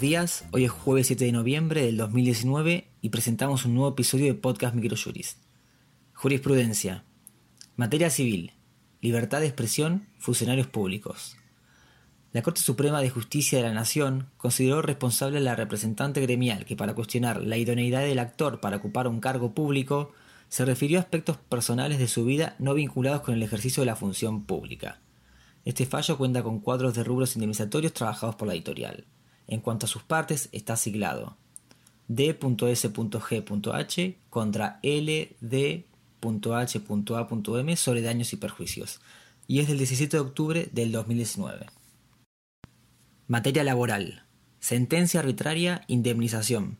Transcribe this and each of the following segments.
días, hoy es jueves 7 de noviembre del 2019 y presentamos un nuevo episodio de Podcast Microjuris. Jurisprudencia. Materia civil. Libertad de expresión, funcionarios públicos. La Corte Suprema de Justicia de la Nación consideró responsable a la representante gremial que para cuestionar la idoneidad del actor para ocupar un cargo público se refirió a aspectos personales de su vida no vinculados con el ejercicio de la función pública. Este fallo cuenta con cuadros de rubros indemnizatorios trabajados por la editorial. En cuanto a sus partes, está siglado D.S.G.H contra LD.H.A.M sobre daños y perjuicios, y es del 17 de octubre del 2019. Materia laboral. Sentencia arbitraria, indemnización.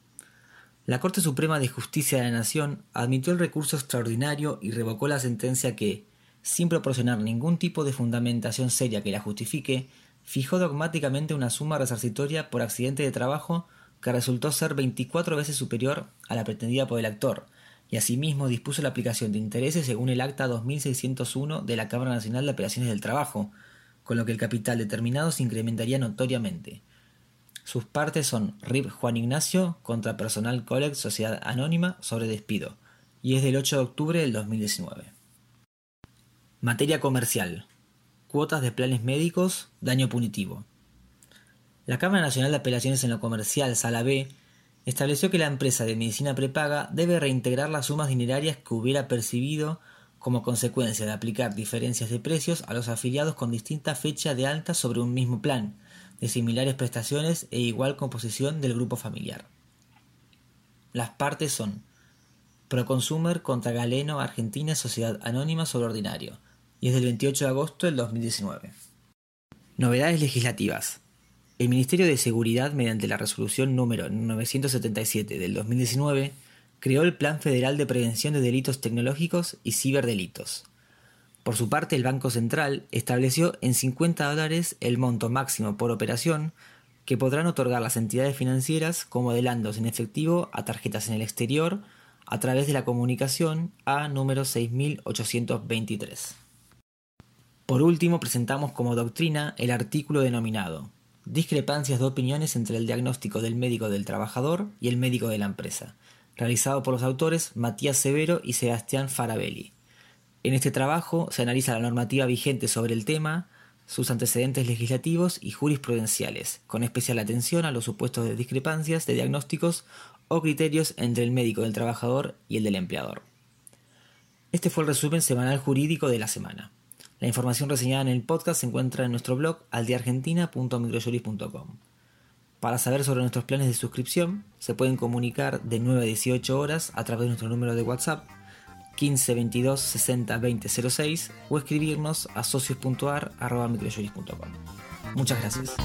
La Corte Suprema de Justicia de la Nación admitió el recurso extraordinario y revocó la sentencia que, sin proporcionar ningún tipo de fundamentación seria que la justifique, fijó dogmáticamente una suma resarcitoria por accidente de trabajo que resultó ser 24 veces superior a la pretendida por el actor, y asimismo dispuso la aplicación de intereses según el Acta 2601 de la Cámara Nacional de Operaciones del Trabajo, con lo que el capital determinado se incrementaría notoriamente. Sus partes son RIP Juan Ignacio contra Personal Collect Sociedad Anónima sobre despido, y es del 8 de octubre del 2019. Materia comercial. Cuotas de planes médicos, daño punitivo. La Cámara Nacional de Apelaciones en lo Comercial, Sala B, estableció que la empresa de medicina prepaga debe reintegrar las sumas dinerarias que hubiera percibido como consecuencia de aplicar diferencias de precios a los afiliados con distinta fecha de alta sobre un mismo plan, de similares prestaciones e igual composición del grupo familiar. Las partes son Proconsumer contra Galeno Argentina Sociedad Anónima sobre Ordinario, y es del 28 de agosto del 2019. Novedades legislativas. El Ministerio de Seguridad, mediante la resolución número 977 del 2019, creó el Plan Federal de Prevención de Delitos Tecnológicos y Ciberdelitos. Por su parte, el Banco Central estableció en 50 dólares el monto máximo por operación que podrán otorgar las entidades financieras como adelantos en efectivo a tarjetas en el exterior a través de la comunicación a número 6823. Por último, presentamos como doctrina el artículo denominado Discrepancias de opiniones entre el diagnóstico del médico del trabajador y el médico de la empresa, realizado por los autores Matías Severo y Sebastián Farabelli. En este trabajo se analiza la normativa vigente sobre el tema, sus antecedentes legislativos y jurisprudenciales, con especial atención a los supuestos de discrepancias de diagnósticos o criterios entre el médico del trabajador y el del empleador. Este fue el resumen semanal jurídico de la semana. La información reseñada en el podcast se encuentra en nuestro blog aldeargentina.microjuris.com. Para saber sobre nuestros planes de suscripción, se pueden comunicar de 9 a 18 horas a través de nuestro número de WhatsApp 15 22 60 20 06 o escribirnos a socios.ar.microjuris.com. Muchas gracias.